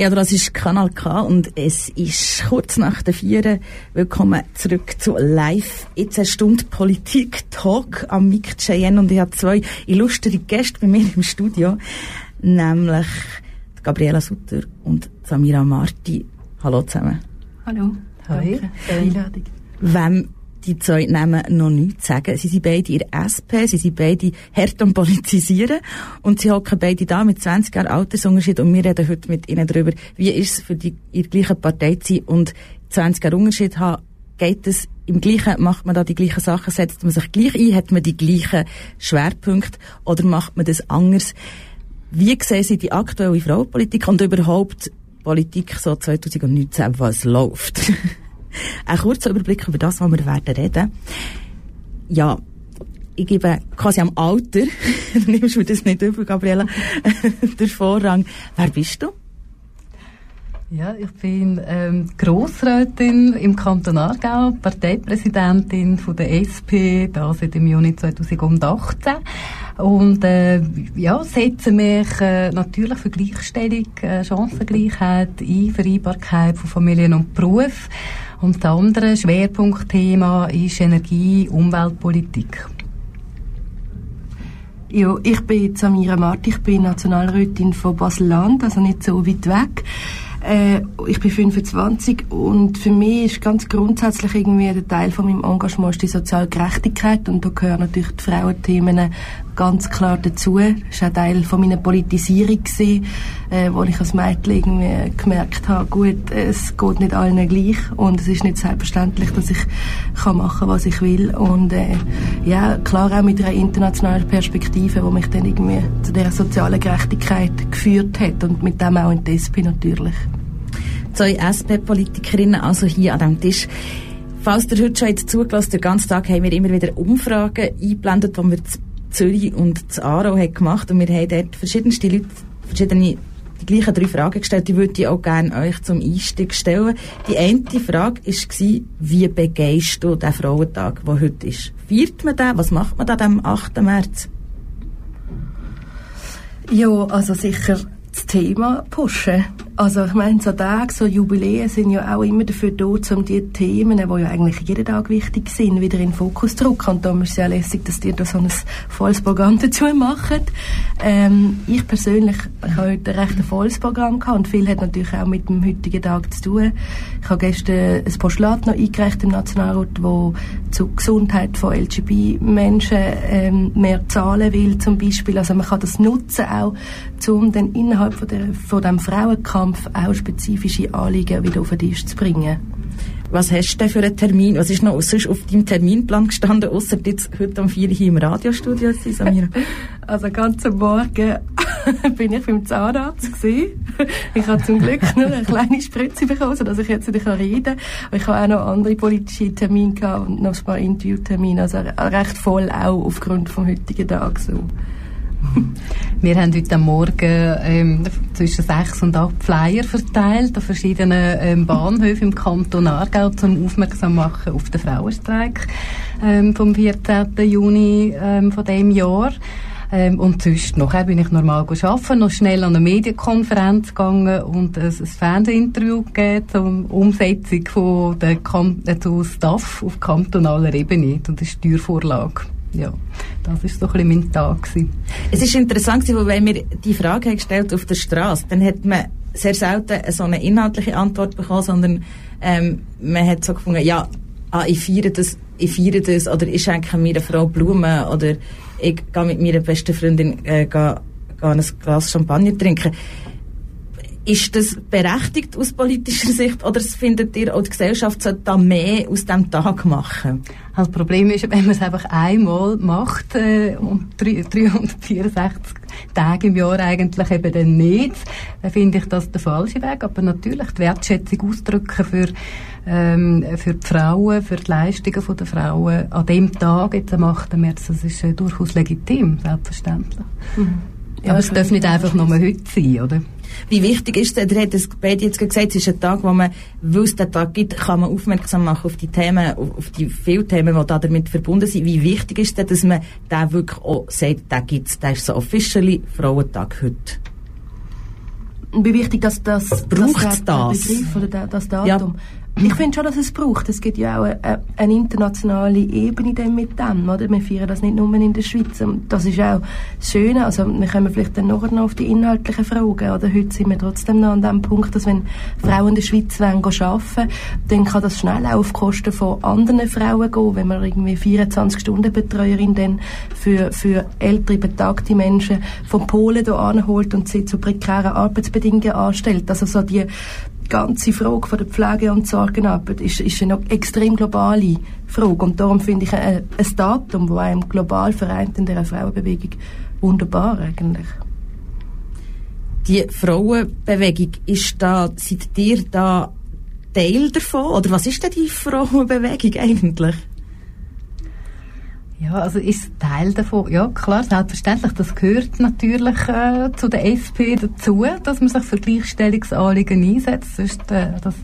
Ja, das ist Kanal K und es ist kurz nach der Vieren. Willkommen zurück zu Live. Jetzt eine Stunde Politik-Talk am Mic Cheyenne und ich habe zwei illustre Gäste bei mir im Studio, nämlich Gabriela Sutter und Samira Marti. Hallo zusammen. Hallo. Hi. Einladung. Wem die zwei Namen noch nichts sagen. Sie sind beide der SP, sie sind beide hart am Politisieren und sie hocken beide da mit 20 Jahren Altersunterschied und wir reden heute mit ihnen darüber, wie ist es für die in der gleichen Partei zu sein und 20 Jahre Unterschied haben. Geht es im Gleichen, macht man da die gleichen Sachen, setzt man sich gleich ein, hat man die gleichen Schwerpunkte oder macht man das anders? Wie sehen Sie die aktuelle Frauenpolitik und überhaupt Politik so 2019, was läuft? Ein kurzer Überblick über das, was wir werden reden. Ja, ich gebe quasi am Alter, du nimmst mir das nicht über, Gabriela, der Vorrang. Wer bist du? Ja, ich bin ähm, Grossrätin im Kanton Aargau, Parteipräsidentin von der SP, da seit dem Juni 2018 und äh, ja, setze mich äh, natürlich für Gleichstellung, äh, Chancengleichheit, Einvereinbarkeit von Familien und Beruf und das andere Schwerpunktthema ist Energie, Umweltpolitik. Ja, ich bin Samira Marti, ich bin Nationalrätin von Basel-Land, also nicht so weit weg. Äh, ich bin 25 und für mich ist ganz grundsätzlich irgendwie der Teil von meinem Engagement die soziale Gerechtigkeit und da gehören natürlich die Frauenthemen ganz klar dazu. Das war auch Teil von meiner Politisierung, äh, wo ich als Mädchen irgendwie gemerkt habe, gut, es geht nicht allen gleich und es ist nicht selbstverständlich, dass ich kann machen was ich will und äh, ja, klar auch mit einer internationalen Perspektive, wo mich dann irgendwie zu dieser sozialen Gerechtigkeit geführt hat und mit dem auch in die SP natürlich. Zwei SP-Politikerinnen also hier an diesem Tisch. Falls ihr heute schon jetzt zugelassen den ganzen Tag haben wir immer wieder Umfragen eingeblendet, die wir Zürich und zu Aarau hat gemacht und wir haben dort verschiedenste Leute, verschiedene die gleichen drei Fragen gestellt, die würde ich auch gerne euch zum Einstieg stellen. Die eine Frage war, wie begehst du den Frauentag, der heute ist? Feiert man den? Was macht man da am 8. März? Ja, also sicher das Thema pushen. Also ich meine, so Tage, so Jubiläen sind ja auch immer dafür da, um die Themen, die ja eigentlich jeden Tag wichtig sind, wieder in den Fokus zu drücken. Und darum ist es sehr lässig, dass ihr da so ein volles Programm dazu macht. Ähm, ich persönlich ich habe heute ein recht volles Programm gehabt und viel hat natürlich auch mit dem heutigen Tag zu tun. Ich habe gestern ein Postulat noch eingereicht im Nationalrat, wo zur Gesundheit von LGBT-Menschen ähm, mehr zahlen will, zum Beispiel. Also man kann das nutzen auch, um dann innerhalb von, der, von dem Frauenkampf auch spezifische Anliegen wieder auf den Tisch zu bringen. Was hast du denn für einen Termin? Was ist noch sonst auf deinem Terminplan gestanden, außer jetzt heute um 4 Uhr im Radiostudio zu Samira? also ganz am Morgen bin ich beim Zahnarzt gewesen. Ich habe zum Glück nur eine kleine Spritze bekommen, sodass ich jetzt wieder reden kann. Ich habe auch noch andere politische Termine gehabt und noch ein paar Interviewtermine. Also recht voll auch aufgrund vom heutigen Tag so. Wir haben heute Morgen ähm, zwischen sechs und acht Flyer verteilt an verschiedenen ähm, Bahnhöfen im Kanton Aargau, um aufmerksam machen auf den Frauenstreik ähm, vom 14. Juni ähm, von dem Jahr. Ähm, und sonst nachher bin ich normal arbeiten, noch schnell an eine Medienkonferenz gegangen und ein, ein Fernsehinterview gegeben zur Umsetzung von der Kam äh, zu Staff auf kantonaler Ebene und der Steuervorlage ja, das ist so ein bisschen mein Tag. Es ist interessant weil wenn wir die Frage gestellt auf der Straße, dann hat man sehr selten so eine inhaltliche Antwort bekommen, sondern ähm, man hat so gefunden, ja, ah, ich feiere das, ich feiere das, oder ich schenke mir eine Frau Blumen, oder ich gehe mit meiner besten Freundin äh, gehe, gehe ein Glas Champagner trinken. Ist das berechtigt aus politischer Sicht oder findet ihr, auch die Gesellschaft sollte da mehr aus dem Tag machen? Das Problem ist, wenn man es einfach einmal macht äh, und 364 Tage im Jahr eigentlich eben dann nicht, dann finde ich das der falsche Weg. Aber natürlich die Wertschätzung ausdrücken für, ähm, für die Frauen, für die Leistungen der Frauen an dem Tag, jetzt am 8. März, das ist äh, durchaus legitim, selbstverständlich. Mhm. Ja, Aber es darf nicht einfach nur heute sein, oder? Wie wichtig ist es, ihr habt es beide jetzt gesagt, es ist ein Tag, wo man, weil es den Tag gibt, kann man aufmerksam machen auf die Themen, auf die vielen Themen, die da damit verbunden sind. Wie wichtig ist es, dass man da wirklich auch sagt, da gibt's, da ist so officially Frauentag heute? wie wichtig, dass das, Braucht das, das? Begriff oder das Datum. Ja ich finde schon, dass es braucht. Es gibt ja auch eine, eine internationale Ebene dann mit dem, oder? Wir feiern das nicht nur in der Schweiz. Und das ist auch das Schöne. Also, wir kommen vielleicht dann noch auf die inhaltlichen Fragen, oder? Heute sind wir trotzdem noch an dem Punkt, dass wenn Frauen in der Schweiz wollen arbeiten, dann kann das schnell auch auf Kosten von anderen Frauen gehen, wenn man irgendwie 24-Stunden-Betreuerin dann für, für ältere, betagte Menschen von Polen hier anholt und sie zu prekären Arbeitsbedingungen anstellt. Also so die, ganze Frage von der Pflege- und Sorgenarbeit ist, ist eine extrem globale Frage. Und darum finde ich ein, ein Datum, das einem global vereint in dieser Frauenbewegung, wunderbar eigentlich. Die Frauenbewegung, ist da, seid ihr da Teil davon? Oder was ist denn die Frauenbewegung eigentlich? Ja, also ist Teil davon. Ja, klar, selbstverständlich. Das gehört natürlich äh, zu der SP dazu, dass man sich für Gleichstellungsanliegen einsetzt. Sonst, äh, das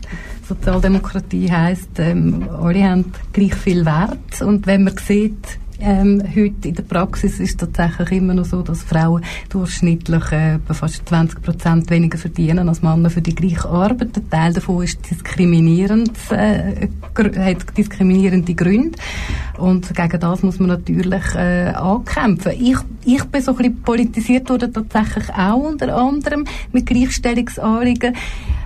Sozialdemokratie heisst, ähm, alle haben gleich viel Wert. Und wenn man sieht, ähm, heute in der Praxis ist es tatsächlich immer noch so, dass Frauen durchschnittlich äh, fast 20 Prozent weniger verdienen als Männer für die gleiche Arbeit. Ein Teil davon ist diskriminierend, äh, hat diskriminierende Gründe. Und gegen das muss man natürlich äh, ankämpfen. Ich, ich bin so ein bisschen politisiert worden tatsächlich auch unter anderem mit Gleichstellungsanliegen.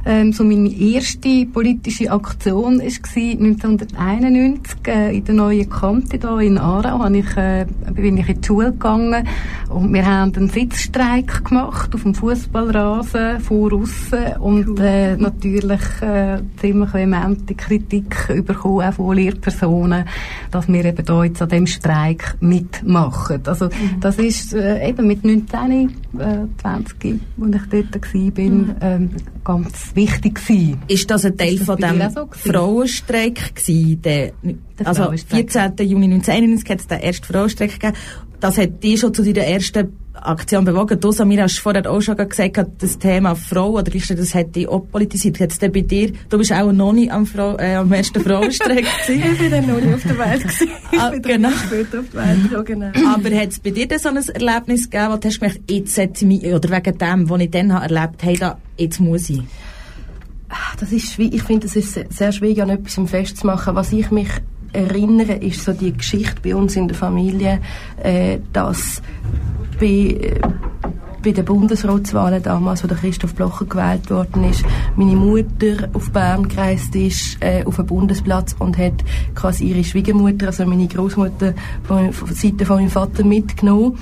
Ähm, so meine erste politische Aktion war 1991 äh, in der neuen Kante hier in Aarau. Ich, äh, bin ich in die Schule gegangen und wir haben einen Sitzstreik gemacht auf dem Fußballrasen vor aussen und äh, natürlich äh, ziemlich vehemente Kritik bekommen auch von Lehrpersonen, dass wir eben da jetzt an dem Streik mitmachen. Also mhm. das ist äh, eben mit 19, äh, 20, als ich dort war, bin, mhm. ähm, ganz wichtig gewesen. Ist das ein Teil das von dem so Frauenstreik gewesen? Der, der also 14. Juni 1991 hat es den ersten Frauenstreik gegeben. Das hat dich schon zu deiner ersten Aktion bewogen. Du, Samira, hast vorher auch schon gesagt, das Thema Frau oder das hat dich auch politisiert. Hat's denn bei dir, du bist auch noch nie am, Frau, äh, am ersten Frauenstreik gewesen. ich bin dann noch nie auf der Welt gewesen. Ah, genau. später auf der Welt, ja, genau. Aber hat es bei dir denn so ein Erlebnis gegeben, wo du hast gemerkt, jetzt ich mich, oder wegen dem, was ich dann habe erlebt habe, hey, jetzt muss ich? Ah, das ist schwierig. Ich finde, es ist sehr schwierig, an etwas festzumachen. Was ich mich erinnere, ist so die Geschichte bei uns in der Familie, äh, dass bei, äh, bei den Bundesratswahlen damals, wo der Christoph Blocher gewählt worden ist, meine Mutter auf Bern gereist ist, äh, auf einen Bundesplatz und hat quasi ihre Schwiegermutter, also meine Großmutter von, von Seite von meinem Vater mitgenommen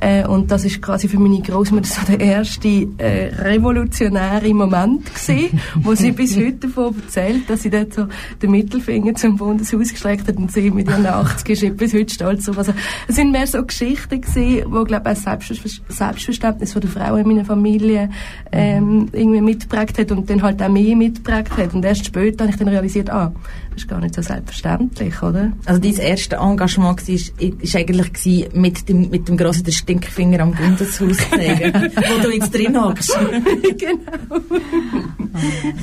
äh, und das ist quasi für meine Großmutter so der erste äh, revolutionäre Moment gewesen, wo sie bis heute davon erzählt, dass sie dort so den Mittelfinger zum Bundeshaus gestreckt hat und sie mit ihren 80 ist bis heute stolz auf. Also es sind mehr so Geschichten gewesen, wo glaube ich ein Selbstverständnis von der Frau in meiner Familie ähm, irgendwie mitgeprägt hat und dann halt auch mehr mitgeprägt hat. Und erst später habe ich dann realisiert, ah, ist gar nicht so selbstverständlich, oder? Also dein erste Engagement war, eigentlich mit dem, mit dem grossen Stinkfinger am Bundeshaus zeigen, wo du jetzt drin hockst. genau.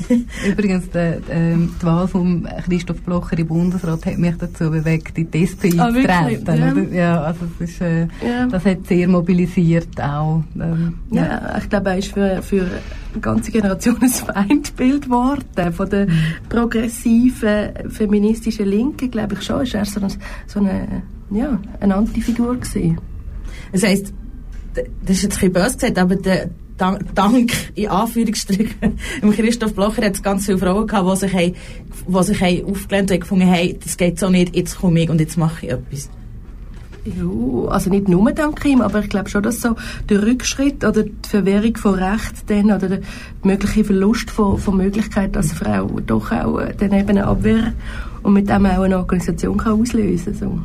Übrigens, die, ähm, die Wahl von Christoph Blocher im Bundesrat hat mich dazu bewegt, in die SP ah, einzutreten. Ja. ja, also das, ist, äh, ja. das hat sehr mobilisiert auch. Ähm, ja. ja. ich glaube, er ist für, für eine ganze Generation ein Feindbild geworden. Von der progressiven, feministischen Linken, glaube ich schon, ist er so eine, so eine, ja, eine Antifigur gewesen. Das heisst, das ist jetzt ein bisschen böse gesagt, aber der Dank, in Anführungsstrichen, im Christoph Blocher hat es ganz viele Frauen gehabt, die sich, haben, die sich haben aufgelehnt und gefunden haben, das geht so nicht, jetzt komme ich und jetzt mache ich etwas. Ja, also nicht nur dank ihm, aber ich glaube schon, dass so der Rückschritt oder die Verwehrung von Recht dann, oder der mögliche Verlust von, von Möglichkeit, eine Frau doch auch äh, dann eben eine Abwehr und mit dem auch eine Organisation kann auslösen kann. So.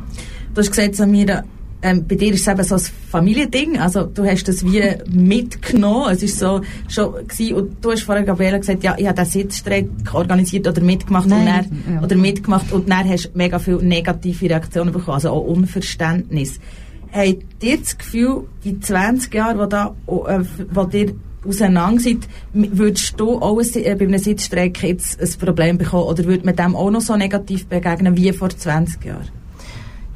Du hast gesagt, Samira, ähm, bei dir ist es eben so ein Familiending, also du hast das wie mitgenommen, es ist so schon gewesen, und du hast vorher, Gabriela, gesagt, ja, ich habe den Sitzstreit organisiert oder mitgemacht Nein, und dann, ja. oder mitgemacht und dann hast du mega viele negative Reaktionen bekommen, also auch Unverständnis. Habt ihr das Gefühl, die 20 Jahre, wo, da, äh, wo dir auseinander seid, würdest du auch ein, äh, bei einem Sitzstreik jetzt ein Problem bekommen oder würde man dem auch noch so negativ begegnen wie vor 20 Jahren?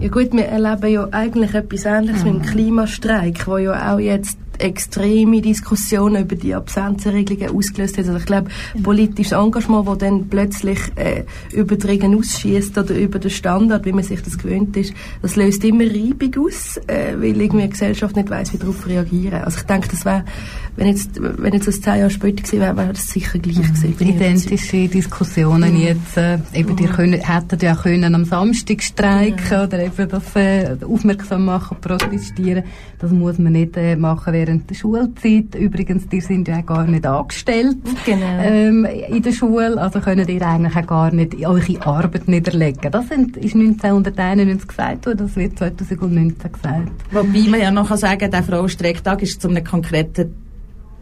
Ja gut, wir erleben ja eigentlich etwas Ähnliches mhm. mit dem Klimastreik, wo ja auch jetzt extreme Diskussionen über die Absenzenregelungen ausgelöst hat. Also ich glaube, politisches Engagement, das dann plötzlich äh, über die Regeln ausschießt oder über den Standard, wie man sich das gewöhnt ist, das löst immer Reibung aus, äh, weil irgendwie die Gesellschaft nicht weiß, wie darauf reagieren. Also ich denke, das wäre, wenn jetzt, wenn jetzt das zehn Jahre später gewesen wäre, wäre das sicher gleich gewesen. Identische Diskussionen mhm. jetzt, äh, eben, die können, hätten ja können am Samstag streiken oder eben das äh, aufmerksam machen, protestieren. Das muss man nicht äh, machen während der Schulzeit. Übrigens, die sind ja auch gar nicht angestellt genau. ähm, in der Schule, also können ihr eigentlich auch gar nicht eure Arbeit niederlegen. Das sind, ist 1991 gesagt worden, das wird 2019 gesagt. Wobei man ja noch sagen kann, der Frauenstreiktag ist zu einem konkreten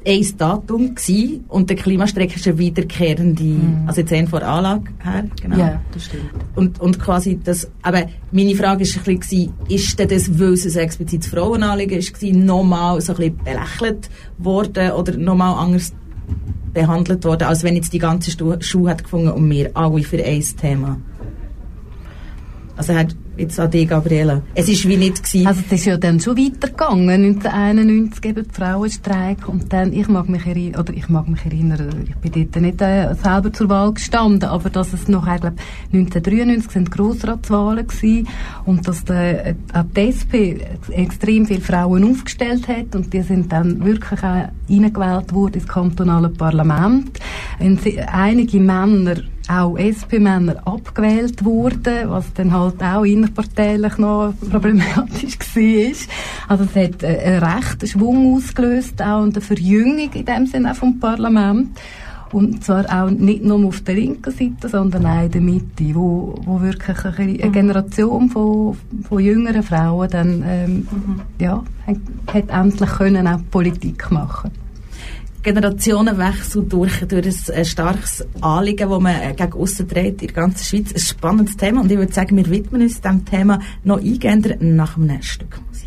ein Datum gewesen, und der Klimastreik ist eine wiederkehrende, mhm. also jetzt ein vor Anlage her, genau. Ja, das stimmt. Und, und quasi das, aber meine Frage ist ein bisschen ist denn das, weil es ein explizites Frauenanliegen ist, nochmal so ein bisschen belächelt worden oder nochmal anders behandelt worden, als wenn jetzt die ganze Schule hat gefunden und wir alle für ein Thema? Also hat jetzt an dich, Gabriela. Es ist wie nicht gewesen. Also es ist ja dann schon weitergegangen, 1991 eben die Frauenstreik und dann, ich mag mich erinnern, oder ich mag mich erinnern, ich bin dort nicht äh, selber zur Wahl gestanden, aber dass es noch, ich glaube, 1993 sind Grossratswahlen gewesen und dass der, äh, die SP extrem viele Frauen aufgestellt hat und die sind dann wirklich auch reingewählt worden ins kantonale Parlament. Und einige Männer auch SP-Männer abgewählt wurden, was dann halt auch innerparteilich noch problematisch war. Also es hat äh, einen rechten Schwung ausgelöst, auch eine Verjüngung in dem Sinne auch vom Parlament. Und zwar auch nicht nur auf der linken Seite, sondern auch in der Mitte, wo, wo wirklich eine mhm. Generation von, von jüngeren Frauen dann, ähm, mhm. ja, hat, hat endlich können auch Politik machen Generationenwechsel durch, durch ein starkes Anliegen, das man äh, gegen aussen dreht in der ganzen Schweiz. Ein spannendes Thema und ich würde sagen, wir widmen uns diesem Thema noch eingehender nach einem Stück Musik.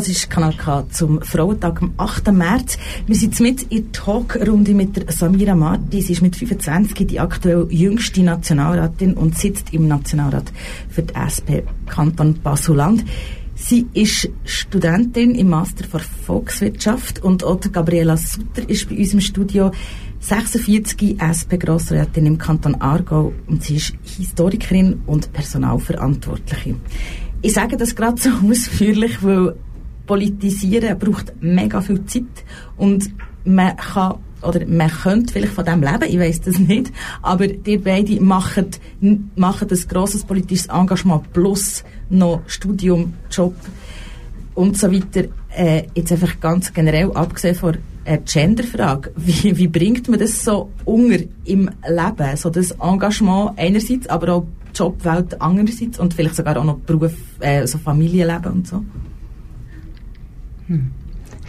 Das ist Kanal K zum Frauentag am 8. März. Wir sind mit in Talkrunde mit der Samira Marti. Sie ist mit 25 die aktuell jüngste Nationalratin und sitzt im Nationalrat für die SP Kanton Basuland. Sie ist Studentin im Master für Volkswirtschaft und auch Gabriela Sutter ist bei uns im Studio. 46 SP-Grossrätin im Kanton Aargau und sie ist Historikerin und Personalverantwortliche. Ich sage das gerade so ausführlich, weil Politisieren braucht mega viel Zeit und man kann oder man könnte vielleicht von dem leben, ich weiß das nicht, aber die beide machen, machen ein grosses politisches Engagement plus noch Studium, Job und so weiter. Äh, jetzt einfach ganz generell, abgesehen von der Genderfrage, wie, wie bringt man das so unter im Leben, so das Engagement einerseits, aber auch Jobwelt andererseits und vielleicht sogar auch noch Beruf, äh, so Familienleben und so? Hm.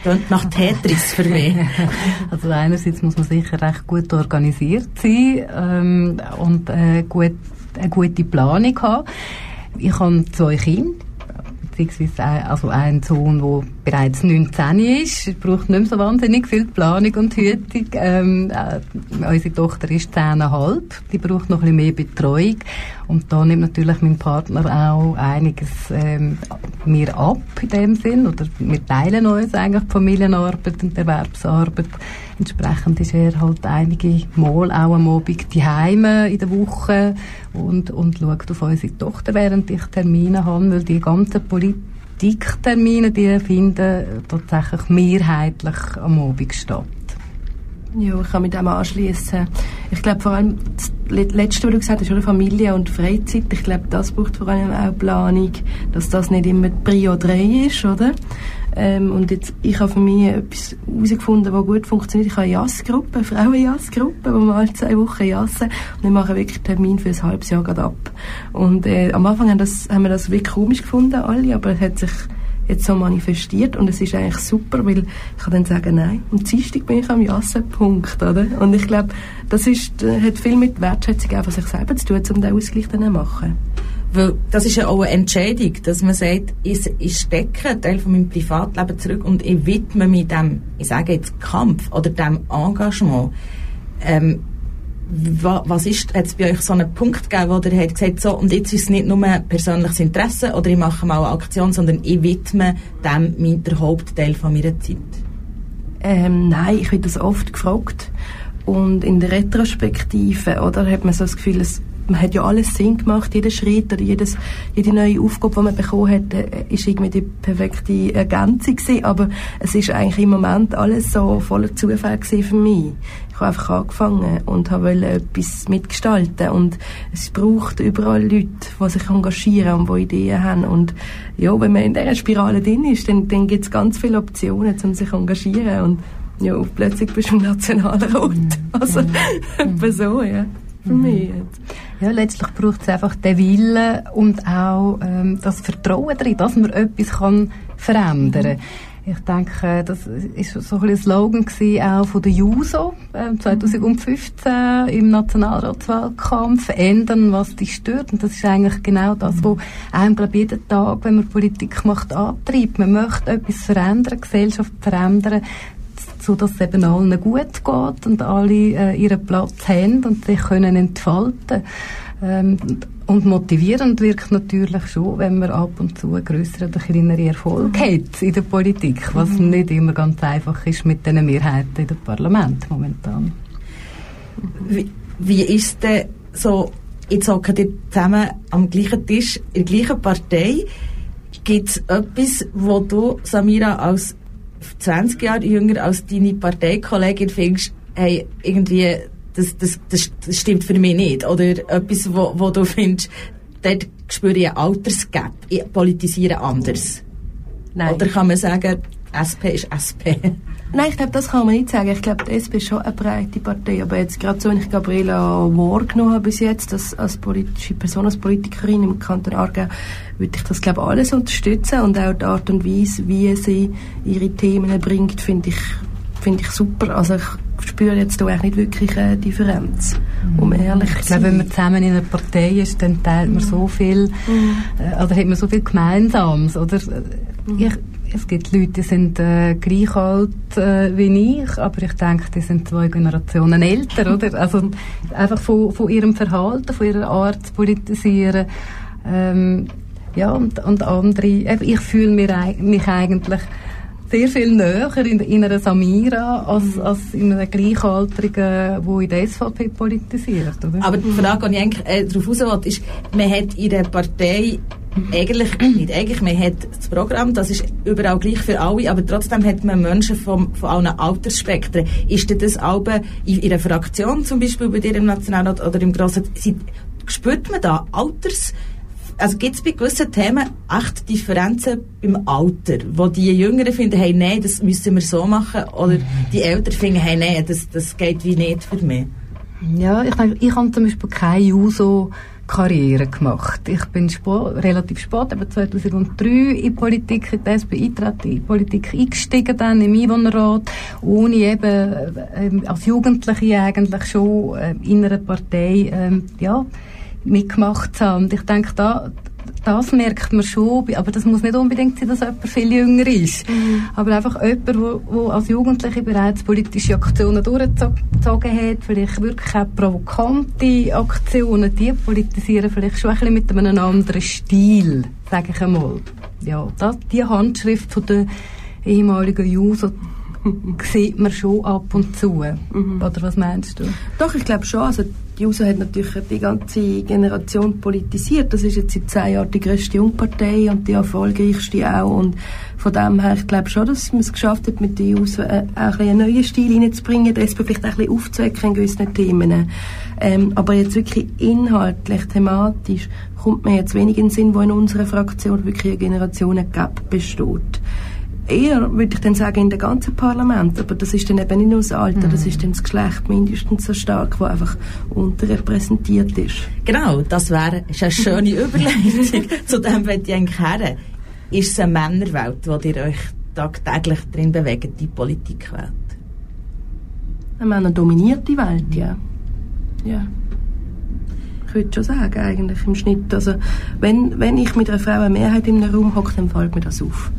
Klingt nach Tetris für mich. Also einerseits muss man sicher recht gut organisiert sein ähm, und äh, gut, eine gute Planung haben. Ich habe zwei Kinder beziehungsweise also ein Sohn, der bereits 19 ist, braucht nicht mehr so wahnsinnig viel Planung und Hütung. Ähm, äh, unsere Tochter ist 10,5, die braucht noch ein bisschen mehr Betreuung und da nimmt natürlich mein Partner auch einiges ähm, mir ab in dem Sinn oder wir teilen uns eigentlich die Familienarbeit und die Erwerbsarbeit. Entsprechend ist er halt einige Mal auch am Abend die Heime in der Woche und, und schaut auf unsere Tochter, während ich Termine habe, weil die ganzen Politiktermine, die finden tatsächlich mehrheitlich am Abend statt. Ja, ich kann mit dem anschließen. Ich glaube vor allem das Letzte, was du gesagt hast, ist Familie und Freizeit. Ich glaube, das braucht vor allem auch Planung, dass das nicht immer Prio 3 ist, oder? Ähm, und jetzt, ich habe für mich etwas herausgefunden, was gut funktioniert. Ich habe eine Jassgruppe, eine Frauenjassgruppe, wo wir alle zwei Wochen jassen. Und wir machen wirklich Termin für ein halbes Jahr gerade ab. Und äh, am Anfang haben, das, haben wir das wirklich komisch gefunden, alle, aber es hat sich jetzt so manifestiert und es ist eigentlich super, weil ich kann dann sagen, nein, am Dienstag bin ich am Jassen, Punkt, oder? Und ich glaube, das ist, äh, hat viel mit Wertschätzung von sich selber zu tun, um den Ausgleich dann zu machen. Weil das ist ja auch eine Entscheidung, dass man sagt, ich, ich stecke einen Teil von meinem Privatleben zurück und ich widme mich dem, ich sage jetzt Kampf oder dem Engagement. Ähm, was ist, hat es bei euch so einen Punkt gegeben, wo ihr habt gesagt, so, und jetzt ist es nicht nur persönliches Interesse oder ich mache mal eine Aktion, sondern ich widme dem den Hauptteil von meiner Zeit? Ähm, nein, ich werde das oft gefragt. Und in der Retrospektive, oder, hat man so das Gefühl, es man hat ja alles Sinn gemacht, jeder Schritt oder jedes, jede neue Aufgabe, die man bekommen hat, äh, ist irgendwie die perfekte Ergänzung gewesen, aber es ist eigentlich im Moment alles so voller Zufall gewesen für mich. Ich habe einfach angefangen und wollte etwas mitgestalten und es braucht überall Leute, die sich engagieren und die Ideen haben und ja, wenn man in dieser Spirale drin ist, dann, dann gibt es ganz viele Optionen, um sich zu engagieren und ja, plötzlich bist du im Nationalrat. Mm. Also, mm. so, ja für mhm. mich jetzt. Ja, letztlich braucht es einfach den Willen und auch ähm, das Vertrauen darin, dass man etwas kann verändern kann. Ich denke, das ist so ein, Slogan gewesen, auch von der JUSO äh, 2015 im Nationalratswahlkampf. Ändern, was dich stört. Und das ist eigentlich genau das, was einem, glaube jeden Tag, wenn man Politik macht, antreibt. Man möchte etwas verändern, Gesellschaft verändern so dass es eben allen gut geht und alle äh, ihren Platz haben und sich können entfalten ähm, und motivierend wirkt natürlich schon, wenn man ab und zu größere oder kleinere Erfolg hat in der Politik, was mhm. nicht immer ganz einfach ist mit den Mehrheiten in dem Parlament momentan. Wie, wie ist denn so, jetzt hocken ihr zusammen am gleichen Tisch, in der gleichen Partei, gibt es etwas, wo du, Samira, als 20 Jahre jünger als deine Parteikollegin findest, hey, irgendwie, das, das, das, das stimmt für mich nicht. Oder etwas, wo, wo du findest, dort spüre ich einen Altersgap. Ich politisiere anders. Nein. Oder kann man sagen, SP ist SP? Nein, ich glaube, das kann man nicht sagen. Ich glaube, die SP ist schon eine breite Partei. Aber jetzt gerade so, wenn ich Gabriela wahrgenommen habe bis jetzt, als, als politische Person, als Politikerin im Kanton Aargau, würde ich das, glaube alles unterstützen. Und auch die Art und Weise, wie sie ihre Themen bringt, finde ich, finde ich super. Also ich spüre jetzt da eigentlich nicht wirklich eine Differenz, um mhm. ehrlich zu sein. Ich glaube, wenn man zusammen in einer Partei ist, dann teilt man so viel, mhm. äh, oder hat man so viel Gemeinsames, oder? Mhm. Ich, es gibt Leute, die sind äh, gleich alt äh, wie ich, aber ich denke, die sind zwei Generationen älter, oder? Also einfach von, von ihrem Verhalten, von ihrer Art zu politisieren. Ähm, ja, und, und andere, ich fühle mich, mich eigentlich sehr viel näher in, in einer Samira als, als in einer Gleichaltrigen, die in der SVP politisiert. Oder? Aber die Frage, die ich eigentlich äh, darauf raus will, ist, man hat in der Partei eigentlich nicht. Eigentlich, man hat das Programm, das ist überall gleich für alle, aber trotzdem hat man Menschen vom, von allen Altersspektren. Ist denn das auch in Ihrer Fraktion, zum Beispiel bei dir im Nationalrat oder im Grossen, spürt man da Alters also gibt es bei gewissen Themen echt Differenzen beim Alter, wo die Jüngeren finden, hey, nein, das müssen wir so machen, oder die Älteren finden, hey, nein, das, das geht wie nicht für mich? Ja, ich denke, ich habe zum Beispiel keine Juso Karriere gemacht. Ich bin spät, relativ spät, eben 2003 in Politik, in die SP eintreten, in Politik eingestiegen dann im Einwohnerrat, ohne eben äh, als Jugendliche eigentlich schon äh, in einer Partei, äh, ja, mitgemacht haben. Und ich denke, da, das merkt man schon, aber das muss nicht unbedingt sein, dass jemand viel jünger ist. Mhm. Aber einfach jemand, der als Jugendliche bereits politische Aktionen durchgezogen hat, vielleicht wirklich auch provokante Aktionen, die politisieren vielleicht schon ein bisschen mit einem anderen Stil, sage ich einmal. Ja, das, die Handschrift von der ehemaligen Juso sieht man schon ab und zu. Mhm. Oder was meinst du? Doch, ich glaube schon. Also die JUSO hat natürlich die ganze Generation politisiert. Das ist jetzt seit zehn Jahren die grösste Jungpartei und die erfolgreichste auch. Und von dem her, ich glaube schon, dass man es geschafft hat, mit der JUSO äh, auch ein einen neuen Stil reinzubringen, das vielleicht auch ein bisschen aufzuwecken in gewissen Themen. Ähm, aber jetzt wirklich inhaltlich, thematisch, kommt mir jetzt wenig in den Sinn, wo in unserer Fraktion wirklich eine Generationen-Gap besteht eher, würde ich dann sagen, in dem ganzen Parlament. Aber das ist dann eben nicht nur das Alter, mhm. das ist dann das Geschlecht mindestens so stark, das einfach unterrepräsentiert ist. Genau, das wäre eine schöne Überleitung. Zu dem möchte ich eigentlich her. Ist es eine Männerwelt, wo ihr euch tagtäglich drin bewegt, die Politikwelt? Eine männerdominierte Welt, ja. Ja. Ich würde schon sagen, eigentlich im Schnitt. Also, wenn, wenn ich mit einer Frau eine Mehrheit in einem Raum hocke, dann fällt mir das auf.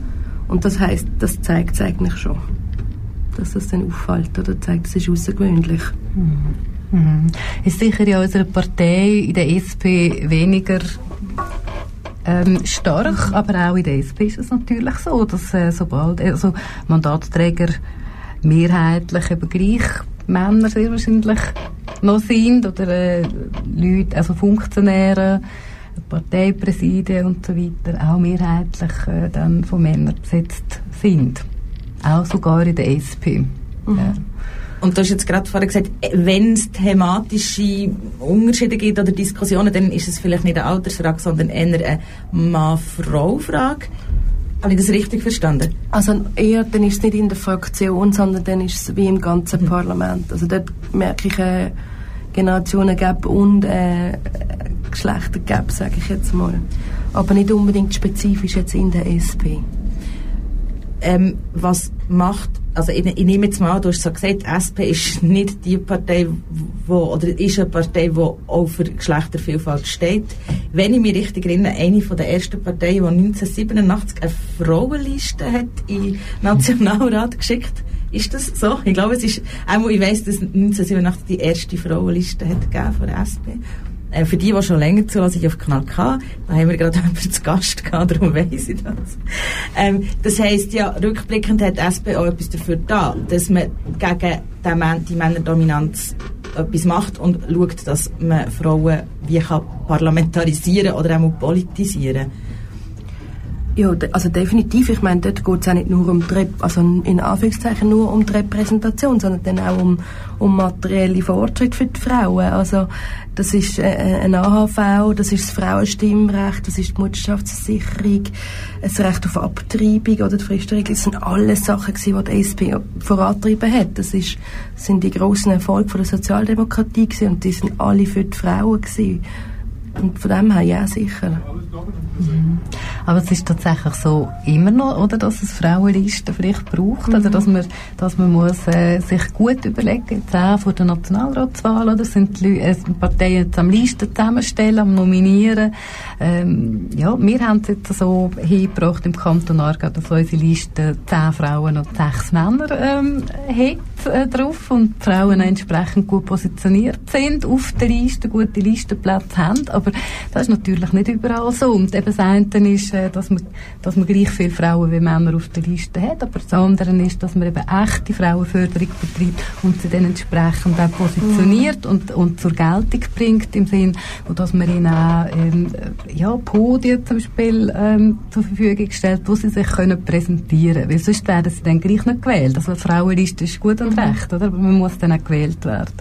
Und das heißt, das zeigt es eigentlich schon, dass das dann auffällt oder zeigt, es ist außergewöhnlich. Mhm. Mhm. Ist sicher in unserer Partei, in der SP, weniger ähm, stark, aber auch in der SP ist es natürlich so, dass äh, sobald also Mandatsträger mehrheitlich eben gleich Männer sehr wahrscheinlich noch sind oder äh, Leute, also Funktionäre, Parteipräsidien und so weiter auch mehrheitlich äh, dann von Männern besetzt sind. Auch sogar in der SP. Mhm. Ja. Und du hast jetzt gerade vorher gesagt, wenn es thematische Unterschiede gibt oder Diskussionen, dann ist es vielleicht nicht eine Altersfrage, sondern eher eine Mann-Frau-Frage. Habe ich das richtig verstanden? Also eher, dann ist es nicht in der Fraktion, sondern dann ist es wie im ganzen mhm. Parlament. Also dort merke ich äh, Generationengap und äh, Geschlechtergap, sage ich jetzt mal. Aber nicht unbedingt spezifisch jetzt in der SP. Ähm, was macht, also ich, ich, nehme jetzt mal du hast so gesagt, SP ist nicht die Partei, wo, oder ist eine Partei, die auch für Geschlechtervielfalt steht. Wenn ich mich richtig erinnere, eine von der ersten Parteien, die 1987 eine Frauenliste hat in den Nationalrat geschickt ist das so? Ich glaube, es ist, auch ich weiss, dass 1987 die erste Frauenliste hat von der SP. Äh, für die, die schon länger zuhören, ich auf Kanal K, da haben wir gerade jemanden zu Gast gehabt, darum weiss ich das. Ähm, das heisst ja, rückblickend hat die SP auch etwas dafür da, dass man gegen die Männerdominanz etwas macht und schaut, dass man Frauen wie kann parlamentarisieren oder auch politisieren kann. Ja, also definitiv. Ich meine, dort geht es auch nicht nur um die, also in Anführungszeichen nur um die Repräsentation, sondern dann auch um, um materielle Fortschritte für die Frauen. Also das ist äh, ein AHV, das ist das Frauenstimmrecht, das ist die Mutterschaftssicherung, das Recht auf Abtreibung oder die Fristregelung. Das sind alles Sachen die die SP vorantrieben hat. Das ist, das sind die grossen Erfolge der Sozialdemokratie und die sind alle für die Frauen gewesen. Und von dem her ja sicher. Mhm. Aber es ist tatsächlich so immer noch, oder, dass es Frauenlisten vielleicht braucht, mhm. also dass man, dass man muss äh, sich gut überlegen, jetzt auch vor der Nationalratswahl, oder sind die Leute, äh, Parteien jetzt am Listen zusammenstellen, am nominieren. Ähm, ja, wir haben es jetzt so hingebracht im Kanton Aargau, dass unsere Liste zehn Frauen und sechs Männer ähm, hat äh, drauf und die Frauen entsprechend gut positioniert sind auf der Liste, gute Listenplätze haben, aber das ist natürlich nicht überall so und eben das eine ist, äh, dass, man, dass man gleich viele Frauen wie Männer auf der Liste hat, aber das andere ist, dass man eben echte Frauenförderung betreibt und sie dann entsprechend auch positioniert mhm. und, und zur Geltung bringt im Sinn, dass man ihnen auch ähm, ja, Podien zum Beispiel ähm, zur Verfügung stellt, wo sie sich können präsentieren können, weil sonst werden sie dann gleich nicht gewählt. Also eine Frauenliste ist gut und mhm. recht, oder? aber man muss dann auch gewählt werden.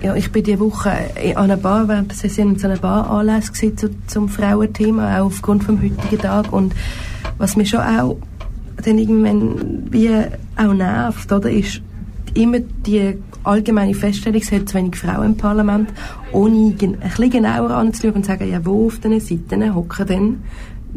Ja, ich bin diese Woche an einer Bar, während der Session so einer Bar zu, zum Frauenthema, auch aufgrund vom heutigen Tag. Und was mich schon auch dann irgendwann wie auch nervt, oder, ist immer die allgemeine Feststellung, es hat zu wenig Frauen im Parlament, ohne ein bisschen genauer anzuschauen und zu sagen, ja, wo auf diesen Seiten hocken denn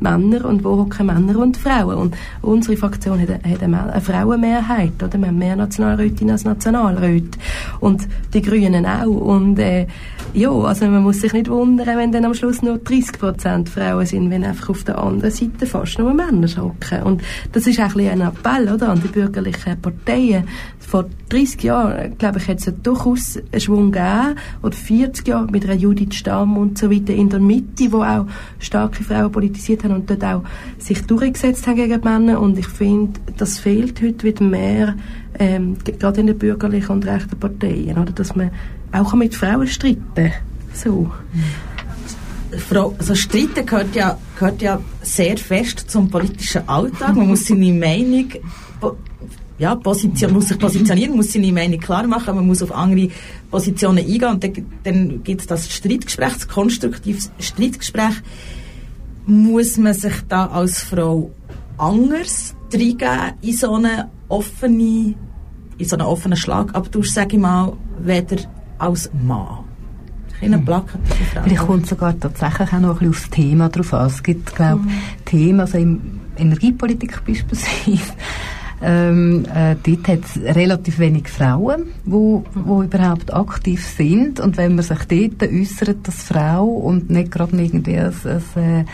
Männer und wo hocken Männer und Frauen. Und unsere Fraktion hat eine, hat eine Frauenmehrheit, oder? Wir haben mehr Nationalrätinnen als Nationalräte. Und die Grünen auch. Und, äh, ja, also man muss sich nicht wundern, wenn dann am Schluss nur 30% Frauen sind, wenn einfach auf der anderen Seite fast nur Männer hocken. Und das ist auch ein, ein Appell, oder? An die bürgerlichen Parteien. Vor 30 Jahren, glaube ich, hätte es durchaus einen Schwung gegeben, oder 40 Jahre mit einer Judith Stamm und so weiter in der Mitte, wo auch starke Frauen politisiert haben und dort auch sich durchgesetzt haben gegen Männer. Und ich finde, das fehlt heute wieder mehr, ähm, gerade in den bürgerlichen und rechten Parteien, oder? Dass man auch mit Frauen streiten so. Frau, also Streiten gehört ja, gehört ja sehr fest zum politischen Alltag. Man muss seine Meinung ja, Position, muss sich positionieren, muss seine Meinung klar machen, man muss auf andere Positionen eingehen und dann, dann gibt es das Streitgespräch, das konstruktive Streitgespräch. Muss man sich da als Frau anders reingeben in so eine offene, in so einen offenen Schlagabtausch, sage ich mal, weder als Mann? Hm. Vielleicht kommt sogar tatsächlich auch noch ein bisschen aufs Thema drauf an. Es gibt, glaube ich, mhm. Themen, also in Energiepolitik beispielsweise, ähm, äh, dort hat es relativ wenig Frauen, wo, wo überhaupt aktiv sind. Und wenn man sich dort äußert, dass Frau und nicht gerade irgendwie ein, ein äh,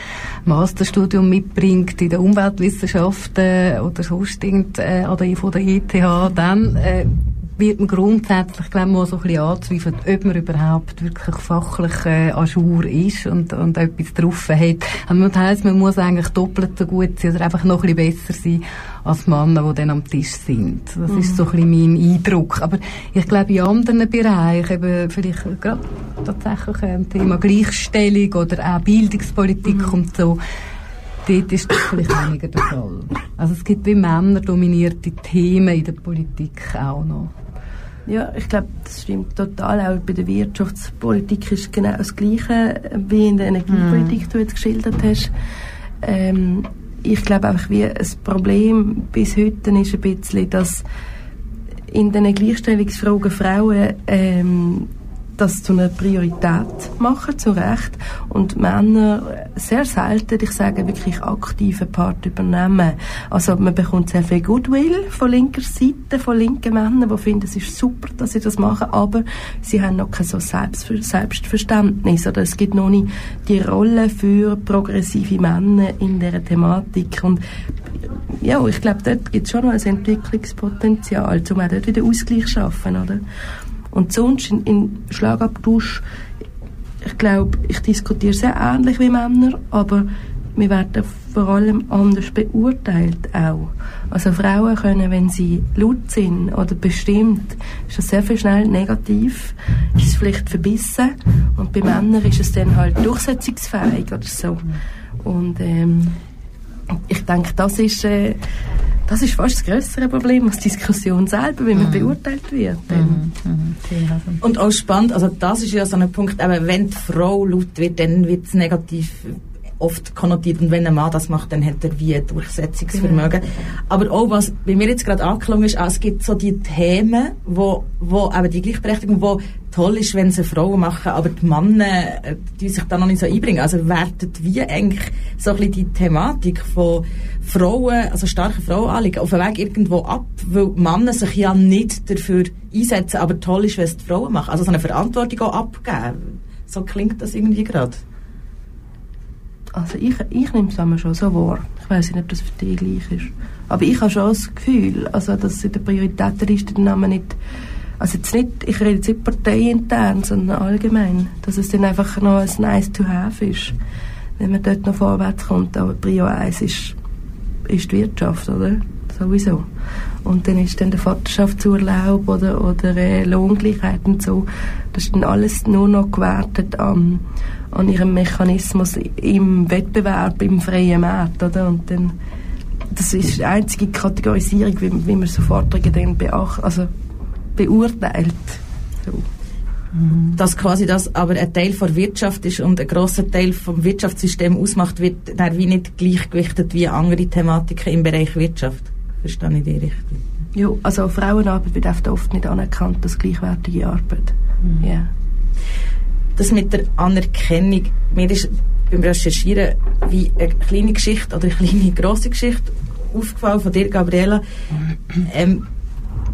Masterstudium mitbringt in den Umweltwissenschaften oder sonst irgend, äh, oder von der ETH, dann äh, wird man grundsätzlich glaub, mal so ein bisschen anzweifeln, ob man überhaupt wirklich fachlich äh, Ajour ist und, und etwas drauf hat. Also das heisst, man muss eigentlich doppelt so gut sein oder einfach noch ein bisschen besser sein als Männer, die dann am Tisch sind. Das mhm. ist so ein bisschen mein Eindruck. Aber ich glaube, in anderen Bereichen, eben vielleicht gerade tatsächlich ein Thema Gleichstellung oder auch Bildungspolitik mhm. und so, dort ist das vielleicht weniger der Fall. Also es gibt wie Männer dominierte Themen in der Politik auch noch. Ja, ich glaube, das stimmt total. Auch bei der Wirtschaftspolitik ist genau das Gleiche, wie in der Energiepolitik, mm. du jetzt geschildert hast. Ähm, ich glaube einfach, wie ein Problem bis heute ist ein bisschen, dass in den Gleichstellungsfragen Frauen ähm, das zu einer Priorität machen, zu Recht. Und Männer sehr selten, ich sage wirklich aktive Part übernehmen. Also man bekommt sehr viel Goodwill von linker Seite, von linken Männern, die finden, es ist super, dass sie das machen, aber sie haben noch kein so Selbstver Selbstverständnis oder es gibt noch nicht die Rolle für progressive Männer in dieser Thematik. Und ja, ich glaube, dort gibt es schon noch ein Entwicklungspotenzial, um auch dort wieder Ausgleich zu schaffen, oder? Und sonst in, in Schlagabtausch, ich glaube, ich diskutiere sehr ähnlich wie Männer, aber wir werden vor allem anders beurteilt auch. Also Frauen können, wenn sie laut sind oder bestimmt, ist das sehr viel schnell negativ, ist es vielleicht verbissen und bei Männern ist es dann halt durchsetzungsfähig oder so. Und ähm, ich denke, das ist äh, das ist fast das größere Problem als die Diskussion selber, wie man mhm. beurteilt wird. Mhm. Mhm. Und auch spannend, also das ist ja so ein Punkt, aber wenn die Frau laut wird, dann wird es negativ oft konnotiert. Und wenn ein Mann das macht, dann hat er wie ein Durchsetzungsvermögen. Aber auch was bei mir jetzt gerade angeklungen ist, also es gibt so die Themen, wo, wo eben die Gleichberechtigung, wo toll ist, wenn sie Frauen machen, aber die Männer, äh, die sich da noch nicht so einbringen. Also wertet wie eigentlich so ein bisschen die Thematik von Frauen, also starke Frauen anliegen, auf dem Weg irgendwo ab, weil Männer sich ja nicht dafür einsetzen, aber toll ist, wenn es die Frauen machen. Also so eine Verantwortung auch abgeben. So klingt das irgendwie gerade. Also ich, ich nehme es schon so wahr. Ich weiß nicht, ob das für dich gleich ist. Aber ich habe schon das Gefühl, also, dass in der Prioritätenliste den Namen nicht also jetzt nicht, ich rede jetzt nicht parteiintern, sondern allgemein, dass es dann einfach noch ein nice to have ist, wenn man dort noch vorwärts kommt. Aber Prio 1 ist, ist die Wirtschaft, oder? Sowieso. Und dann ist dann der Vaterschaftsurlaub oder, oder äh, Lohngleichheit und so. Das ist dann alles nur noch gewertet an, an ihrem Mechanismus im Wettbewerb, im freien Markt, oder? Und dann, das ist die einzige Kategorisierung, wie, wie man so Vorträge dann beachtet, also beurteilt. So. Dass quasi das aber ein Teil der Wirtschaft ist und ein grosser Teil vom Wirtschaftssystem ausmacht, wird dann wie nicht gleichgewichtet wie andere Thematiken im Bereich Wirtschaft. Verstehe ich die richtig? Ja, also Frauenarbeit wird oft nicht anerkannt als gleichwertige Arbeit. Mhm. Yeah. Das mit der Anerkennung, mir ist beim Recherchieren wie eine kleine Geschichte oder eine kleine grosse Geschichte aufgefallen von dir, Gabriela. Ähm,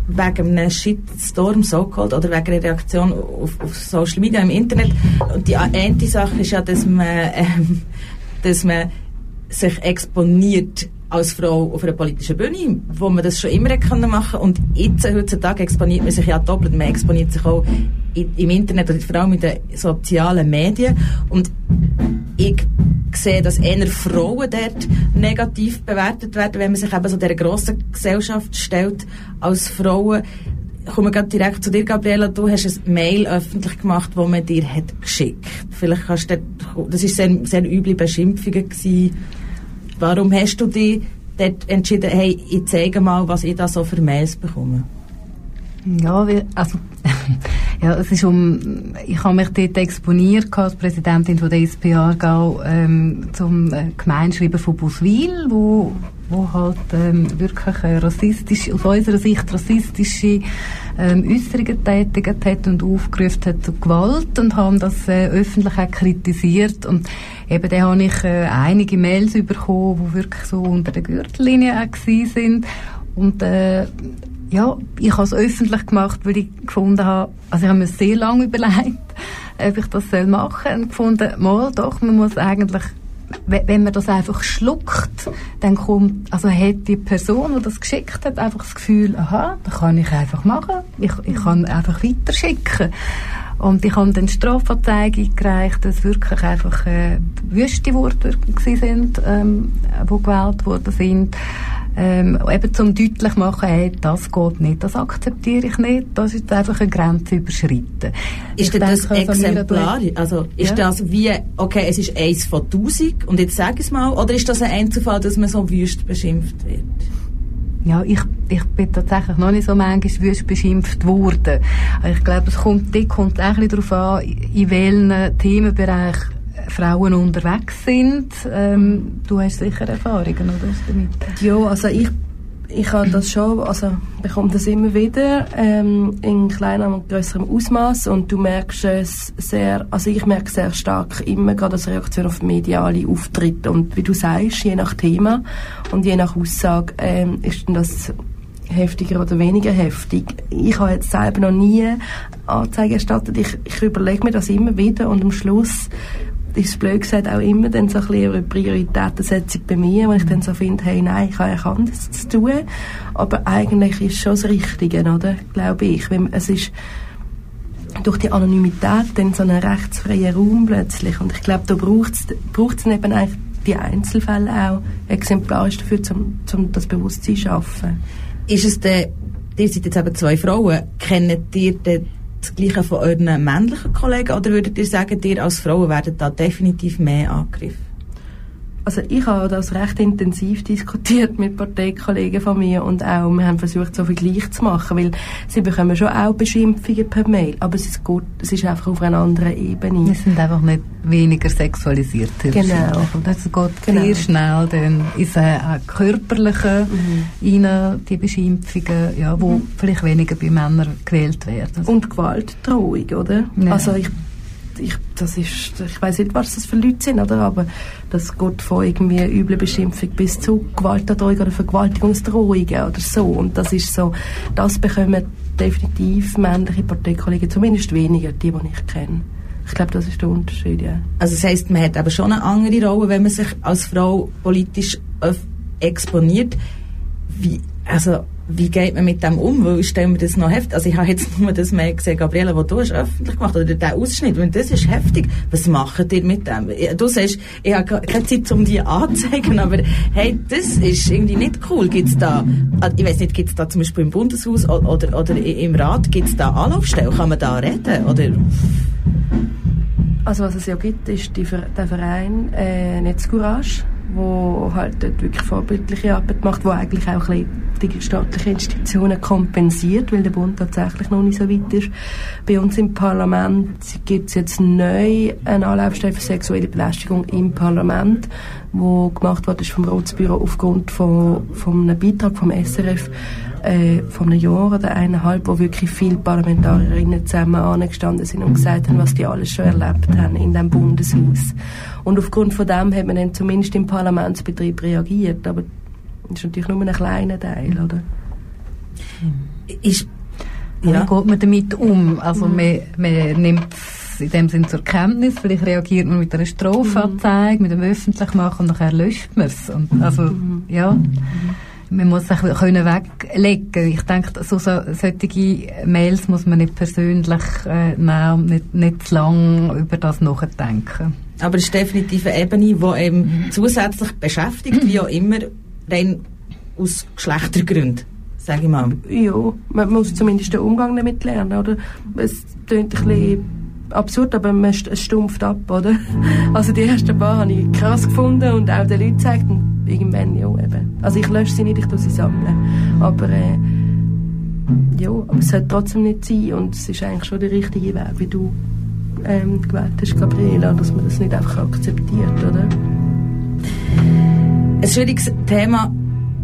wegen einem Shitstorm, so called, oder wegen einer Reaktion auf, auf, Social Media im Internet. Und die eine Sache ist ja, dass man, ähm, dass man sich exponiert als Frau auf einer politischen Bühne, wo man das schon immer können machen und jetzt heutzutage exponiert man sich ja doppelt. Man exponiert sich auch im Internet und vor allem in den sozialen Medien und ich sehe, dass eher Frauen dort negativ bewertet werden, wenn man sich eben so dieser grossen Gesellschaft stellt als Frauen. Ich komme gerade direkt zu dir, Gabriela. Du hast ein Mail öffentlich gemacht, das man dir hat geschickt. Vielleicht kannst du dort, das ist sehr, sehr üble Beschimpfungen gewesen. Warum hast du dich dort entschieden, hey, ich zeige mal, was ich da so für Mails bekomme? Ja, also ja, es ist um, ich habe mich dort exponiert als Präsidentin von der SP Aargau ähm, zum äh, Gemeinschreiben von Buswil, wo, wo halt ähm, wirklich äh, rassistisch, aus unserer Sicht rassistische ähm, Äußerungen tätigt hat und aufgerufen hat zu Gewalt und haben das äh, öffentlich auch kritisiert. Und eben da habe ich äh, einige Mails bekommen, die wirklich so unter der Gürtellinie auch sind. Und äh, ja, ich habe es öffentlich gemacht, weil ich gefunden habe, also ich habe mir sehr lange überlegt, ob ich das machen soll. Und gefunden, mal doch, man muss eigentlich wenn man das einfach schluckt, dann kommt, also hat die Person, die das geschickt hat, einfach das Gefühl, aha, das kann ich einfach machen. Ich, ich kann einfach weiterschicken. Und ich habe dann Strafanzeige eingereicht, dass wirklich einfach äh, wüste Worte sind, ähm, die gewählt worden sind ähm, eben zum deutlich machen, hey, das geht nicht, das akzeptiere ich nicht, das ist einfach eine Grenze überschritten. Ist denn das Exemplar? Also ist ja. das wie, okay, es ist eins von tausend und jetzt sag es mal, oder ist das ein Einzelfall, dass man so wüst beschimpft wird? Ja, ich, ich bin tatsächlich noch nicht so manchmal wüst beschimpft worden. Ich glaube, es kommt, die kommt auch ein darauf an, in welchen Themenbereich Frauen unterwegs sind. Ähm, du hast sicher Erfahrungen, oder? Damit? Ja, also ich ich habe das schon, also bekomme das immer wieder ähm, in kleinem und größerem Ausmaß und du merkst es sehr, also ich merke sehr stark immer gerade als Reaktion auf mediale Auftritte und wie du sagst, je nach Thema und je nach Aussage ähm, ist das heftiger oder weniger heftig. Ich habe jetzt selber noch nie Anzeige erstattet. Ich, ich überlege mir das immer wieder und am Schluss ist blöd gesagt auch immer dann so ein bisschen eine Prioritätensetzung bei mir, wo ich dann so finde, hey, nein, ich habe ja anders zu tun. Aber eigentlich ist schon das Richtige, oder? Glaube ich. Es ist durch die Anonymität dann so ein rechtsfreier Raum plötzlich. Und ich glaube, da braucht es eben eigentlich die Einzelfälle auch exemplarisch dafür, um, um das Bewusstsein zu schaffen. Ist es denn, ihr seid jetzt eben zwei Frauen, kennt ihr den das Gleiche von euren männlichen Kollegen oder würdet ihr sagen, ihr als Frauen werdet da definitiv mehr angegriffen? Also ich habe das recht intensiv diskutiert mit Parteikollegen von mir und auch, wir haben versucht, so Vergleich zu machen, weil sie bekommen schon auch Beschimpfungen per Mail, aber es ist gut, es ist einfach auf einer anderen Ebene. Wir sind einfach nicht weniger sexualisiert. Genau. Das geht genau. sehr schnell dann ins äh, Körperliche mhm. rein, die Beschimpfungen, ja, wo mhm. vielleicht weniger bei Männern gewählt werden. Und Gewaltdrohung, oder? Ja. Also ich ich, das ist, ich weiß nicht, was das für Leute sind, oder? aber das geht von irgendwie üble Beschimpfung bis zu Gewaltandrohung oder Vergewaltigungsdrohungen oder so. Und das ist so, das bekommen definitiv männliche Parteikollegen, zumindest weniger, die, die ich kenne. Ich glaube, das ist der Unterschied, ja. Also das heisst, man hat aber schon eine andere Rolle, wenn man sich als Frau politisch exponiert. Wie, also wie geht man mit dem um? Weil ich stelle mir das noch heftig. Also ich habe jetzt nur das Mail gesehen, Gabriele, was du hast öffentlich gemacht oder der Ausschnitt. Und das ist heftig. Was macht ihr mit dem? Du sagst, ich habe keine Zeit, um die anzuzeigen, aber hey, das ist irgendwie nicht cool. Gibt's da, also ich weiß nicht, gibt es da zum Beispiel im Bundeshaus oder, oder, im Rat, gibt es da Anlaufstellen? Kann man da reden? Oder? Also was es ja gibt, ist die, der Verein äh, Netzcourage wo halt dort wirklich vorbildliche Arbeit macht, wo eigentlich auch ein die staatlichen Institutionen kompensiert, weil der Bund tatsächlich noch nicht so weit ist. Bei uns im Parlament gibt es jetzt neu eine Anlaufstelle für sexuelle Belästigung im Parlament, wo gemacht wurde vom Ratsbüro aufgrund von, von einem Beitrag vom SRF äh, von einem Jahr oder eineinhalb, wo wirklich viele Parlamentarierinnen zusammen angestanden sind und gesagt haben, was die alles schon erlebt haben in dem Bundeshaus. Und aufgrund von dem hat man dann zumindest im Parlamentsbetrieb reagiert, aber das ist natürlich nur ein kleiner Teil, oder? Ist, ja. Wie geht man damit um? Also mhm. man, man nimmt in dem Sinn zur Kenntnis, vielleicht reagiert man mit einer Strafanzeige, mhm. mit einem Öffentlichmachen und nachher löscht man es. also, mhm. ja. Mhm man muss sich können weglegen. Ich denke, so, so, solche Mails muss man nicht persönlich äh, nehmen, nicht, nicht zu lange über das nachdenken. Aber es ist definitiv eine Ebene, die eben zusätzlich beschäftigt, wie auch immer, rein aus Geschlechtergründen, sage ich mal. Ja, man muss zumindest den Umgang damit lernen, oder? Es klingt ein bisschen absurd, aber man, es stumpft ab, oder? Also die ersten paar habe ich krass gefunden und auch den Leuten gezeigt und irgendwann, ja, eben. Also ich lösche sie nicht, ich tue sie sammeln. Aber, äh, ja, aber es sollte trotzdem nicht sein und es ist eigentlich schon der richtige Weg, wie du ähm, gewählt hast, Gabriela, dass man das nicht einfach akzeptiert, oder? Ein schwieriges Thema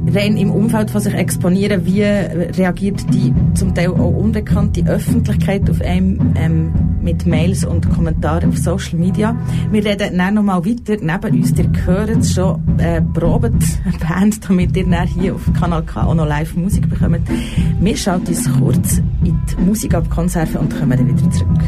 rein im Umfeld von sich exponieren, wie reagiert die zum Teil auch unbekannte Öffentlichkeit auf einem ähm, mit Mails und Kommentaren auf Social Media. Wir reden dann noch mal weiter. Neben uns, ihr hört schon, äh, probet Band, damit ihr dann hier auf Kanal K auch noch live Musik bekommt. Wir schauen uns kurz in die Musikabkonserve und kommen dann wieder zurück.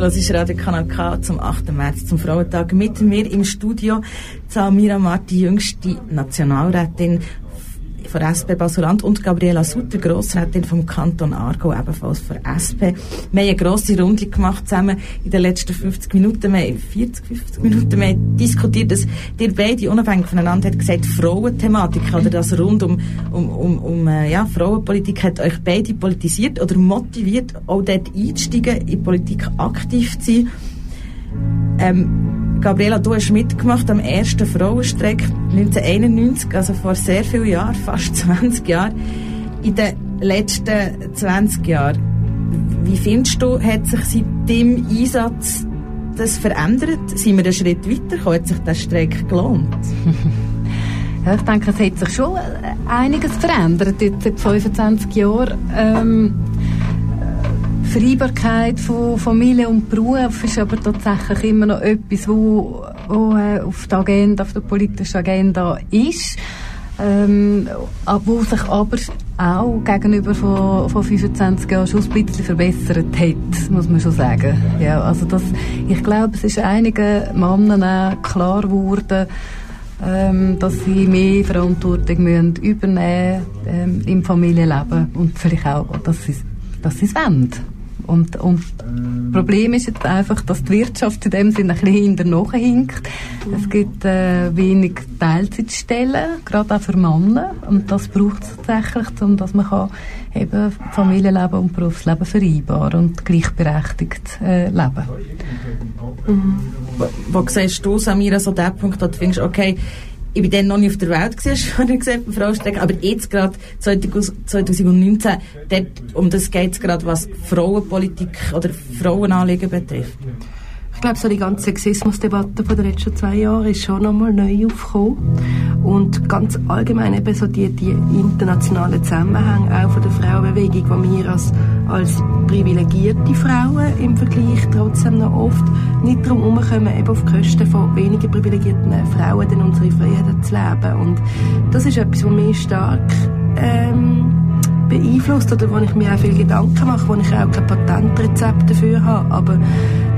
Das ist Radio Kanal K zum 8. März, zum Frauentag. Mit mir im Studio Samira Marti, jüngste Nationalrätin von SP Basuland und Gabriela Sutter, Grossrätin vom Kanton Aargau, ebenfalls von SP. Wir haben eine grosse Runde gemacht zusammen in den letzten 50 Minuten. Wir haben 40, 50 Minuten wir haben diskutiert, dass ihr beide unabhängig voneinander hat gesagt, Frauenthematik oder das rund um, um, um, um äh, ja, Frauenpolitik hat euch beide politisiert oder motiviert, auch dort einzusteigen, in Politik aktiv zu sein. Ähm, Gabriela, du hast mitgemacht am ersten Frauenstreik 1991, also vor sehr vielen Jahren, fast 20 Jahren. In den letzten 20 Jahren, wie findest du, hat sich seit dem Einsatz das verändert? Sind wir einen Schritt weiter? Hat sich der Streik gelohnt? Ja, ich denke, es hat sich schon einiges verändert jetzt seit 25 Jahren. Ähm, Vereinbarkeit von Familie und Beruf ist aber tatsächlich immer noch etwas, wo, wo äh, auf der Agenda, auf der politischen Agenda ist. Ähm, wo sich aber auch gegenüber von, von 25 Jahren schon ein bisschen verbessert hat, muss man schon sagen. Ja, also das, ich glaube, es ist einigen Männern auch klar geworden, ähm, dass sie mehr Verantwortung müssen übernehmen ähm, im Familienleben und vielleicht auch, dass sie, dass sie es wollen. Und, und das Problem ist jetzt einfach, dass die Wirtschaft in dem Sinne ein bisschen hinterher hinkt. Es gibt äh, wenig Teilzeitstellen, gerade auch für Männer. Und das braucht es tatsächlich, um dass man kann eben Familienleben und Berufsleben vereinbaren und gleichberechtigt äh, leben. Mhm. Wo, wo siehst du, Samira, so der Punkt, wo du findest, okay, ich bin dann noch nicht auf der Welt gewesen, schon gesagt, beim Frauenstreik, aber jetzt gerade 2019, dort, um das geht es gerade, was Frauenpolitik oder Frauenanliegen betrifft. Ich glaube, so die ganze Sexismusdebatte von den letzten zwei Jahren ist schon nochmal neu aufgekommen. Und ganz allgemein eben so die, die internationalen Zusammenhänge auch von der Frauenbewegung, die wir als, als privilegierte Frauen im Vergleich trotzdem noch oft nicht darum herumkommen, eben auf Kosten von weniger privilegierten Frauen dann unsere Freiheit zu leben. Und das ist etwas, was mich stark ähm, beeinflusst oder wo ich mir auch viel Gedanken mache, wo ich auch kein Patentrezept dafür habe. Aber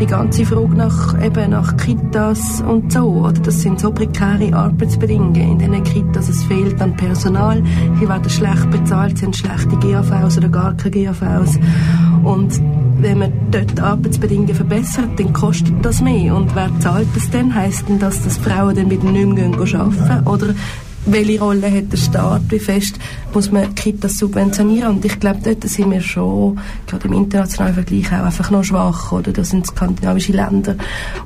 die ganze Frage nach, eben nach Kitas und so, oder das sind so prekäre Arbeitsbedingungen in diesen Kitas, es fehlt an Personal, sie werden schlecht bezahlt, sie haben schlechte GAVs oder gar keine GAVs. Und wenn man dort Arbeitsbedingungen verbessert, dann kostet das mehr. Und wer zahlt das denn? Heißt denn das, dass Frauen dann wieder nicht mehr arbeiten Oder welche Rolle hat der Staat, wie fest? Muss man Kitas subventionieren? Und ich glaube, dort sind wir schon, gerade im internationalen Vergleich auch einfach noch schwach, oder? Das sind skandinavische Länder.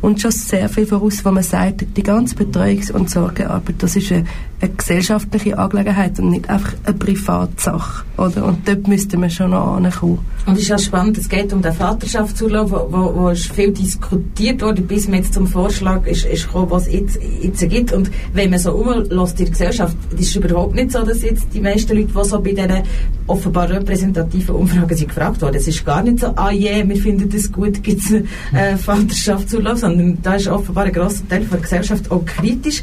Und schon sehr viel voraus, wo man sagt, die ganze Betreuungs- und Sorgearbeit, das ist eine, eine, gesellschaftliche Angelegenheit und nicht einfach eine Privatsache, oder? Und dort müsste man schon noch ankommen. Und es ist ja spannend, es geht um den Vaterschaftsurlaub, wo, wo, wo ist viel diskutiert wurde, bis man jetzt zum Vorschlag ist, ist gekommen, was es jetzt, jetzt gibt und wenn man so umlässt in der Gesellschaft, es ist überhaupt nicht so, dass jetzt die meisten Leute, die so bei diesen offenbar repräsentativen Umfragen sind gefragt worden, es ist gar nicht so, ah je, yeah, wir finden das gut, gibt es äh, Vaterschaftsurlaub, sondern da ist offenbar ein grosser Teil der Gesellschaft auch kritisch.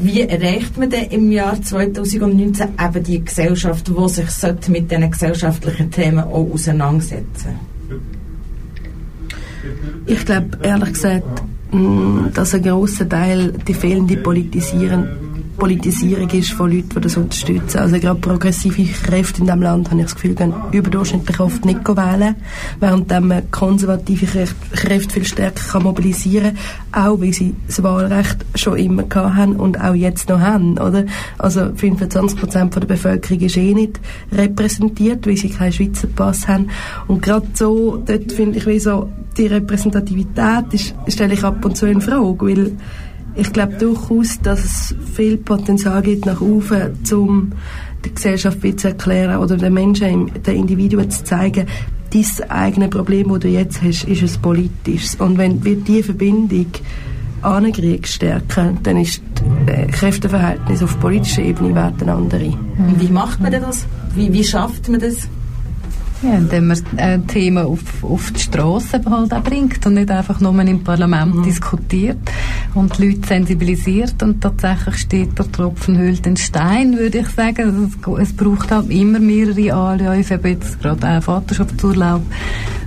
Wie erreicht man denn im Jahr 2019 eben die Gesellschaft, die sich mit diesen gesellschaftlichen Themen auch auseinandersetzen? Ich glaube, ehrlich gesagt, mm, dass ein grosser Teil die fehlende Politisieren Politisierung ist von Leuten, die das unterstützen. Also gerade progressive Kräfte in diesem Land, habe ich das Gefühl, gehen überdurchschnittlich oft nicht wählen, während man konservative Kräfte viel stärker kann mobilisieren kann, auch weil sie das Wahlrecht schon immer haben und auch jetzt noch haben, oder? Also 25 Prozent der Bevölkerung ist eh nicht repräsentiert, weil sie keinen Schweizer Pass haben. Und gerade so, dort finde ich, wie so, die Repräsentativität ist, stelle ich ab und zu in Frage, weil ich glaube durchaus, dass es viel Potenzial gibt nach oben, um der Gesellschaft zu erklären oder den Menschen, den Individuen zu zeigen, dein eigene Problem, das du jetzt hast, ist ein politisches. Und wenn wir diese Verbindung ankriegst, stärken, dann ist das Kräfteverhältnis auf politischer Ebene werden andere. Wie macht man das? Wie, wie schafft man das? Ja, indem man äh, Themen auf, auf die Straße halt auch bringt und nicht einfach nur im Parlament mhm. diskutiert. und die Leute sensibilisiert und tatsächlich steht der Tropfen hüllt den Stein, würde ich sagen. Es, es braucht halt immer mehrere Anläufe, eben jetzt gerade auch Vaterschaftsurlaub.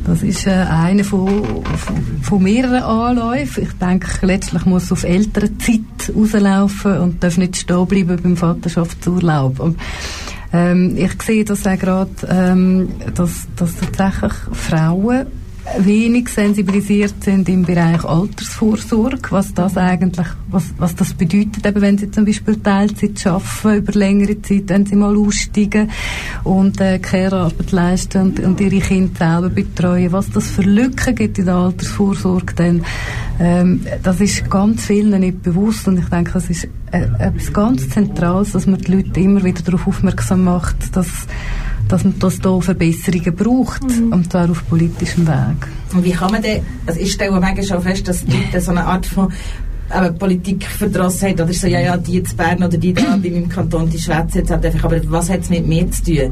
Das ist äh, einer von, von, von mehreren Anläufen. Ich denke, letztlich muss es auf ältere Zeit rauslaufen und darf nicht stehen bleiben beim Vaterschaftsurlaub. Und, ähm, ich sehe das auch gerade, ähm, dass, dass tatsächlich Frauen wenig sensibilisiert sind im Bereich Altersvorsorge, was das eigentlich, was, was das bedeutet, eben wenn sie zum Beispiel Teilzeit arbeiten, über längere Zeit, wenn sie mal aussteigen und äh, Care-Arbeit leisten und, und ihre Kinder selber betreuen, was das für Lücken gibt in der Altersvorsorge, dann ähm, das ist ganz vielen nicht bewusst und ich denke, das ist äh, etwas ganz Zentrales, dass man die Leute immer wieder darauf aufmerksam macht, dass dass man das hier Verbesserungen braucht, mhm. und zwar auf politischem Weg. Und wie kann man denn, also ich stelle manchmal schon fest, dass die Leute so eine Art von aber Politik verdrossenheit oder so, ja, ja, die jetzt Bern oder die da bei meinem Kanton, die schwätzen jetzt halt einfach, aber was hat es mit mir zu tun?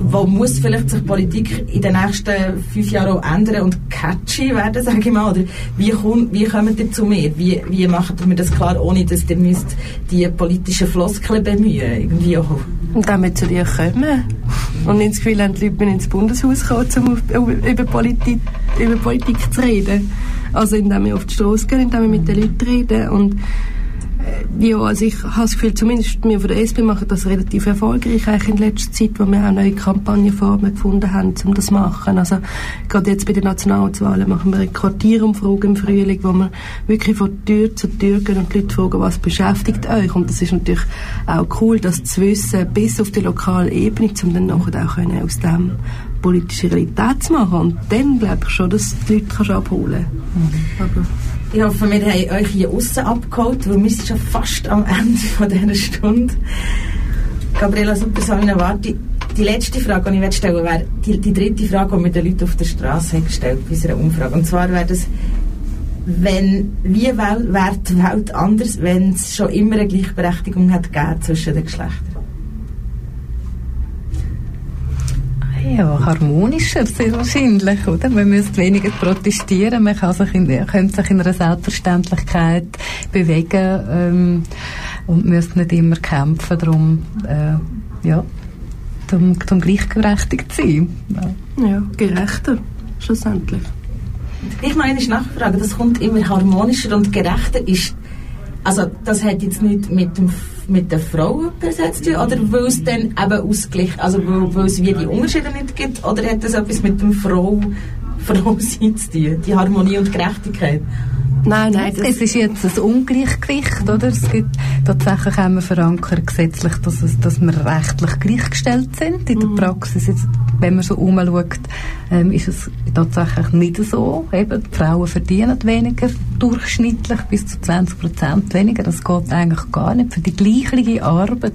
Wo muss vielleicht sich Politik in den nächsten fünf Jahren auch ändern und catchy werden, sage ich mal, oder wie, komm, wie kommt ihr zu mir? Wie, wie macht mir das klar, ohne dass ihr müsst die politischen Floskeln bemühen, irgendwie auch? Und damit zu dir kommen. Und ins Gefühl haben, die Leute ins Bundeshaus kommen, um über Politik, über Politik zu reden. Also indem wir auf die Straße gehen, indem wir mit den Leuten reden und äh, ja, also ich habe das Gefühl, zumindest wir von der SP machen das relativ erfolgreich eigentlich in letzter Zeit, wo wir auch neue Kampagnenformen gefunden haben, um das zu machen. Also gerade jetzt bei den Nationalwahlen machen wir eine Quartierumfrage im Frühling, wo wir wirklich von Tür zu Tür gehen und die Leute fragen, was beschäftigt euch? Und das ist natürlich auch cool, das zu wissen, bis auf die lokale Ebene, um dann nachher auch aus dem politische Realität zu machen. Und dann glaube ich schon, dass die Leute kannst abholen kannst. Mhm. Ich hoffe, wir haben euch hier außen abgeholt, weil wir sind schon fast am Ende von dieser Stunde. Gabriela Supersamina, warte. Die letzte Frage, die ich stellen wäre die, die dritte Frage, die wir den Leuten auf der Straße gestellt bei unserer Umfrage. Und zwar wäre das, wenn, wie wäre die Welt anders, wenn es schon immer eine Gleichberechtigung hat zwischen den Geschlechtern? Ja, harmonischer sehr wahrscheinlich, oder? Man müsste weniger protestieren, man kann sich in, könnte sich in einer Selbstverständlichkeit bewegen ähm, und müsste nicht immer kämpfen, darum, äh, ja, zum, zum gleichberechtigt zu sein. Ja. ja, gerechter, schlussendlich. Ich meine, ist nachfragen, das kommt immer harmonischer und gerechter ist, also das hat jetzt nicht mit dem mit den Frauen besetzt oder weil es dann eben ausgleich, also weil, weil es wie die Unterschiede nicht gibt, oder hat das etwas mit dem Frau, Frau sein zu tun, die Harmonie und Gerechtigkeit? Nein, nein. Es ist jetzt ein Ungleichgewicht, oder? Es gibt, tatsächlich haben wir verankert gesetzlich, dass, es, dass wir rechtlich gleichgestellt sind. In der mhm. Praxis, jetzt, wenn man so umschaut, ähm, ist es tatsächlich nicht so. Eben, die Frauen verdienen weniger, durchschnittlich bis zu 20 Prozent weniger. Das geht eigentlich gar nicht. Für die gleiche Arbeit,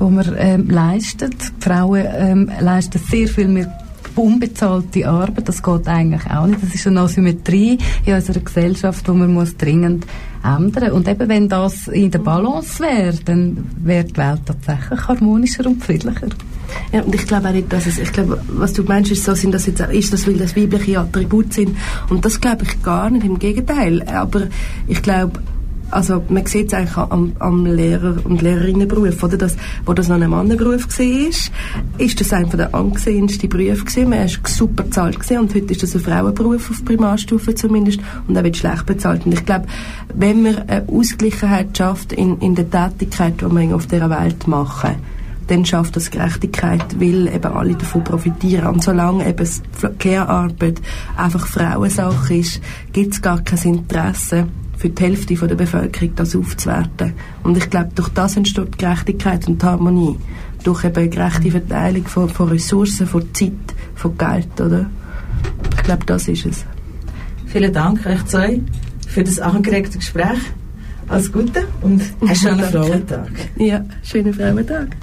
die man ähm, leistet, die Frauen ähm, leisten sehr viel mehr unbezahlte Arbeit, das geht eigentlich auch nicht. Das ist eine Asymmetrie in unserer Gesellschaft, die man muss dringend ändern Und eben, wenn das in der Balance wäre, dann wäre die Welt tatsächlich harmonischer und friedlicher. Ja, und ich glaube auch nicht, dass es, ich glaube, was du meinst, ist so, sind das jetzt, ist das, weil das weibliche Attribut sind. Und das glaube ich gar nicht, im Gegenteil. Aber ich glaube, also man sieht es eigentlich am, am Lehrer- und Lehrerinnenberuf, oder? Das, wo das noch ein Mannenberuf war, ist das einer der angesehensten Berufe gewesen. Man ist super bezahlt gewesen und heute ist das ein Frauenberuf auf Primarstufe zumindest und er wird schlecht bezahlt. Und ich glaube, wenn man eine Ausgleichheit schafft in, in der Tätigkeit, die wir auf dieser Welt machen, dann schafft das Gerechtigkeit, weil eben alle davon profitieren. Und solange eben Care-Arbeit einfach Frauensache ist, gibt es gar kein Interesse für die Hälfte der Bevölkerung das aufzuwerten. Und ich glaube, durch das entsteht Gerechtigkeit und Harmonie. Durch eben gerechte Verteilung von, von Ressourcen, von Zeit, von Geld, oder? Ich glaube, das ist es. Vielen Dank euch zwei für das angeregte Gespräch. Alles Gute und einen schönen Frauentag. Ja, schönen Frauentag.